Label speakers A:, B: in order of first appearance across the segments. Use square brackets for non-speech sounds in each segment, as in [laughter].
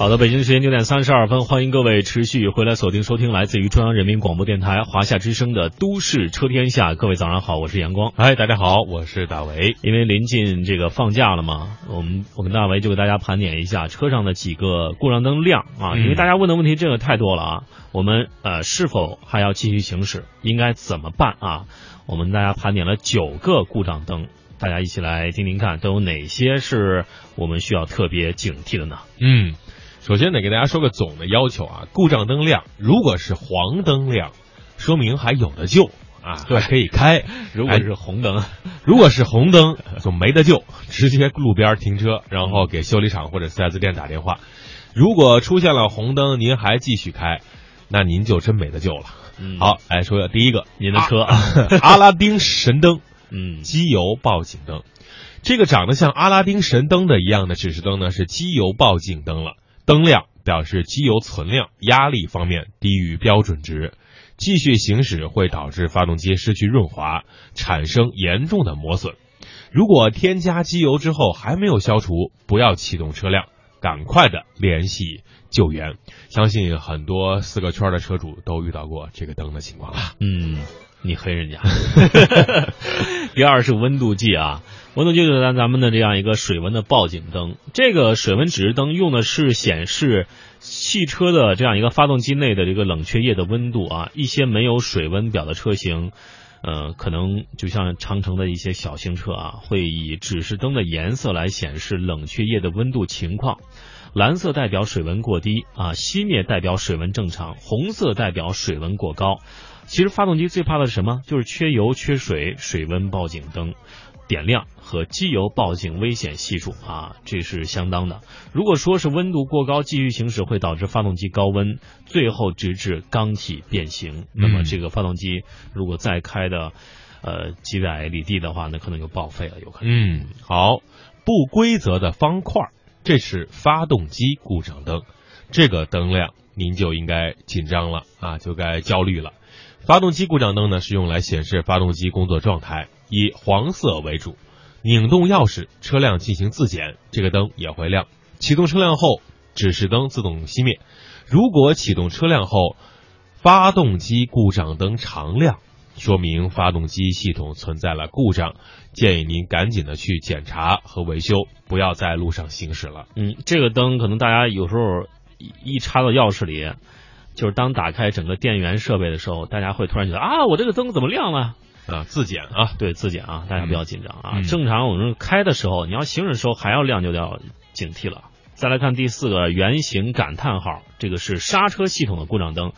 A: 好的，北京时间九点三十二分，欢迎各位持续回来锁定收听来自于中央人民广播电台华夏之声的《都市车天下》。各位早上好，我是阳光。
B: 嗨，大家好，我是大为。
A: 因为临近这个放假了嘛，我们我跟大为就给大家盘点一下车上的几个故障灯亮啊，因为大家问的问题真的太多了啊。我们呃是否还要继续行驶？应该怎么办啊？我们大家盘点了九个故障灯，大家一起来听听看，都有哪些是我们需要特别警惕的呢？
B: 嗯。首先得给大家说个总的要求啊，故障灯亮，如果是黄灯亮，说明还有的救啊，
A: 对，
B: 可以开。
A: 如果是红灯，
B: 如果是红灯就没得救，直接路边停车，然后给修理厂或者 4S 店打电话。如果出现了红灯，您还继续开，那您就真没得救了。好，来说第一个，
A: 您的车，[laughs]
B: 阿拉丁神灯，
A: 嗯，
B: 机油报警灯，这个长得像阿拉丁神灯的一样的指示灯呢，是机油报警灯了。灯亮表示机油存量、压力方面低于标准值，继续行驶会导致发动机失去润滑，产生严重的磨损。如果添加机油之后还没有消除，不要启动车辆，赶快的联系救援。相信很多四个圈的车主都遇到过这个灯的情况了。
A: 嗯。你黑人家。[laughs] [laughs] [laughs] 第二是温度计啊，温度计就是咱咱们的这样一个水温的报警灯。这个水温指示灯用的是显示汽车的这样一个发动机内的这个冷却液的温度啊。一些没有水温表的车型，呃，可能就像长城的一些小型车啊，会以指示灯的颜色来显示冷却液的温度情况。蓝色代表水温过低啊，熄灭代表水温正常，红色代表水温过高。其实发动机最怕的是什么？就是缺油、缺水、水温报警灯点亮和机油报警危险系数啊，这是相当的。如果说是温度过高，继续行驶会导致发动机高温，最后直至缸体变形。那么这个发动机如果再开的呃几百里地的话，那可能就报废了，有可能。
B: 嗯，好，不规则的方块，这是发动机故障灯，这个灯亮您就应该紧张了啊，就该焦虑了。发动机故障灯呢，是用来显示发动机工作状态，以黄色为主。拧动钥匙，车辆进行自检，这个灯也会亮。启动车辆后，指示灯自动熄灭。如果启动车辆后，发动机故障灯常亮，说明发动机系统存在了故障，建议您赶紧的去检查和维修，不要在路上行驶了。
A: 嗯，这个灯可能大家有时候一插到钥匙里。就是当打开整个电源设备的时候，大家会突然觉得啊，我这个灯怎么亮了？
B: 啊，自检啊，
A: 对，自检啊，大家不要紧张啊。正常我们开的时候，你要行驶的时候还要亮，就要警惕了。再来看第四个圆形感叹号，这个是刹车系统的故障灯。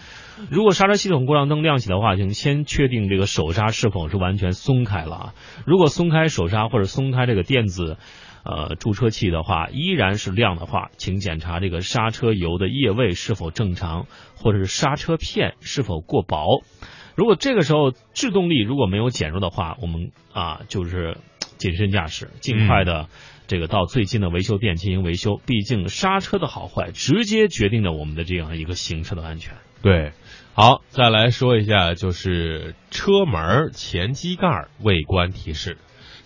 A: 如果刹车系统故障灯亮起的话，请先确定这个手刹是否是完全松开了啊。如果松开手刹或者松开这个电子。呃，驻车器的话依然是亮的话，请检查这个刹车油的液位是否正常，或者是刹车片是否过薄。如果这个时候制动力如果没有减弱的话，我们啊就是 [tsk] 谨慎驾驶，尽快的这个到最近的维修店进行维修。毕竟刹车的好坏直接决定了我们的这样一个行车的安全。
B: 对，好，再来说一下，就是车门前机盖未关提示。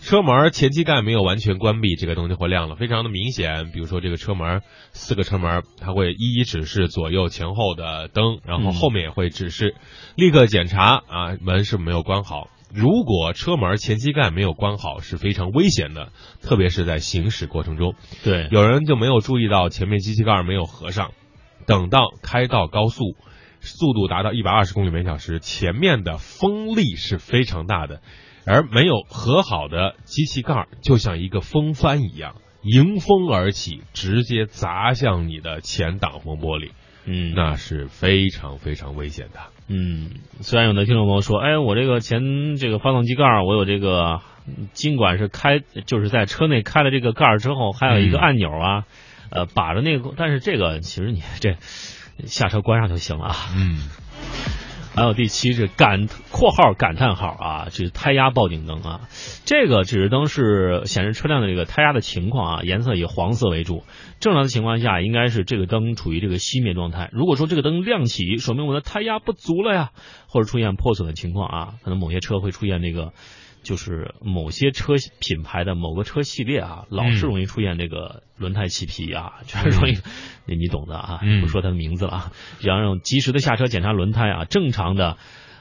B: 车门前机盖没有完全关闭，这个灯就会亮了，非常的明显。比如说这个车门四个车门，它会一一指示左右前后的灯，然后后面也会指示，立刻检查啊门是没有关好。如果车门前机盖没有关好，是非常危险的，特别是在行驶过程中。
A: 对，
B: 有人就没有注意到前面机器盖没有合上，等到开到高速，速度达到一百二十公里每小时，前面的风力是非常大的。而没有合好的机器盖，就像一个风帆一样迎风而起，直接砸向你的前挡风玻璃，
A: 嗯，
B: 那是非常非常危险的。
A: 嗯，虽然有的听众朋友说，哎，我这个前这个发动机盖，我有这个，尽管是开，就是在车内开了这个盖之后，还有一个按钮啊，呃，把着那个，但是这个其实你这下车关上就行了啊。
B: 嗯。
A: 还有第七是感括号感叹号啊，这是胎压报警灯啊。这个指示灯是显示车辆的这个胎压的情况啊，颜色以黄色为主。正常的情况下，应该是这个灯处于这个熄灭状态。如果说这个灯亮起，说明我的胎压不足了呀，或者出现破损的情况啊，可能某些车会出现这个就是某些车品牌的某个车系列啊，老是容易出现这个轮胎起皮啊，就是容易，[laughs] 你你懂的啊，不说它的名字了啊，要让及时的下车检查轮胎啊，正常的。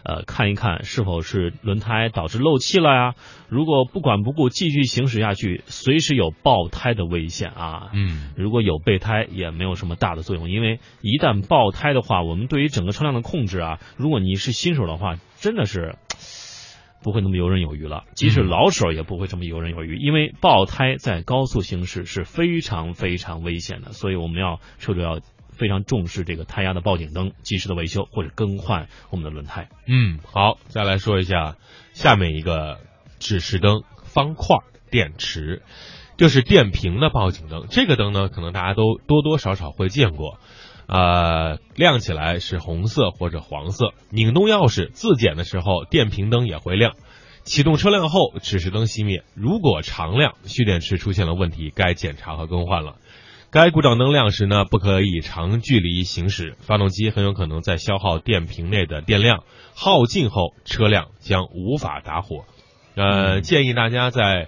A: 呃，看一看是否是轮胎导致漏气了呀？如果不管不顾继续行驶下去，随时有爆胎的危险啊！
B: 嗯，
A: 如果有备胎也没有什么大的作用，因为一旦爆胎的话，我们对于整个车辆的控制啊，如果你是新手的话，真的是不会那么游刃有余了。即使老手也不会这么游刃有余，因为爆胎在高速行驶是非常非常危险的，所以我们要车主要。非常重视这个胎压的报警灯，及时的维修或者更换我们的轮胎。
B: 嗯，好，再来说一下下面一个指示灯方块电池，就是电瓶的报警灯。这个灯呢，可能大家都多多少少会见过，呃，亮起来是红色或者黄色，拧动钥匙自检的时候，电瓶灯也会亮。启动车辆后，指示灯熄灭。如果常亮，蓄电池出现了问题，该检查和更换了。该故障灯亮时呢，不可以长距离行驶，发动机很有可能在消耗电瓶内的电量，耗尽后车辆将无法打火。呃，建议大家在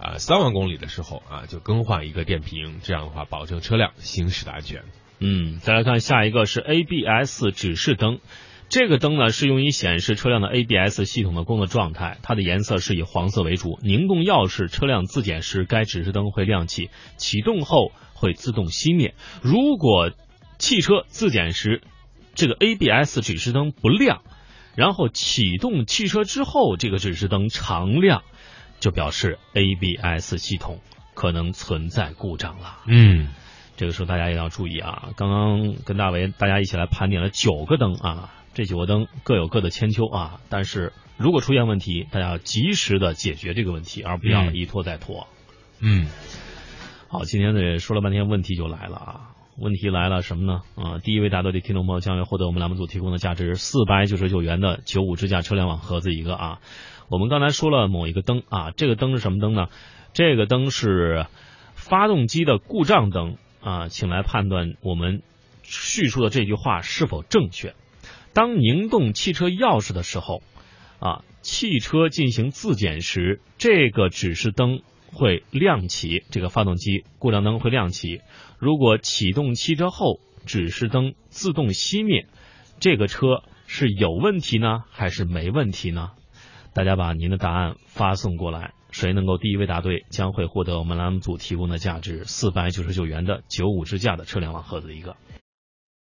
B: 啊三万公里的时候啊就更换一个电瓶，这样的话保证车辆行驶的安全。
A: 嗯，再来看下一个是 ABS 指示灯。这个灯呢是用于显示车辆的 ABS 系统的工作状态，它的颜色是以黄色为主。拧动钥匙，车辆自检时，该指示灯会亮起，启动后会自动熄灭。如果汽车自检时这个 ABS 指示灯不亮，然后启动汽车之后这个指示灯常亮，就表示 ABS 系统可能存在故障了。
B: 嗯，
A: 这个时候大家也要注意啊！刚刚跟大为大家一起来盘点了九个灯啊。这九个灯各有各的千秋啊，但是如果出现问题，大家要及时的解决这个问题，而不要一拖再拖。
B: 嗯，
A: 好，今天呢说了半天，问题就来了啊！问题来了什么呢？啊，第一位答对的听众朋友将会获得我们栏目组提供的价值四百九十九元的九五支架车联网盒子一个啊。我们刚才说了某一个灯啊，这个灯是什么灯呢？这个灯是发动机的故障灯啊，请来判断我们叙述的这句话是否正确。当拧动汽车钥匙的时候，啊，汽车进行自检时，这个指示灯会亮起，这个发动机故障灯会亮起。如果启动汽车后，指示灯自动熄灭，这个车是有问题呢，还是没问题呢？大家把您的答案发送过来，谁能够第一位答对，将会获得我们栏目组提供的价值四百九十九元的九五支架的车联网盒子一个。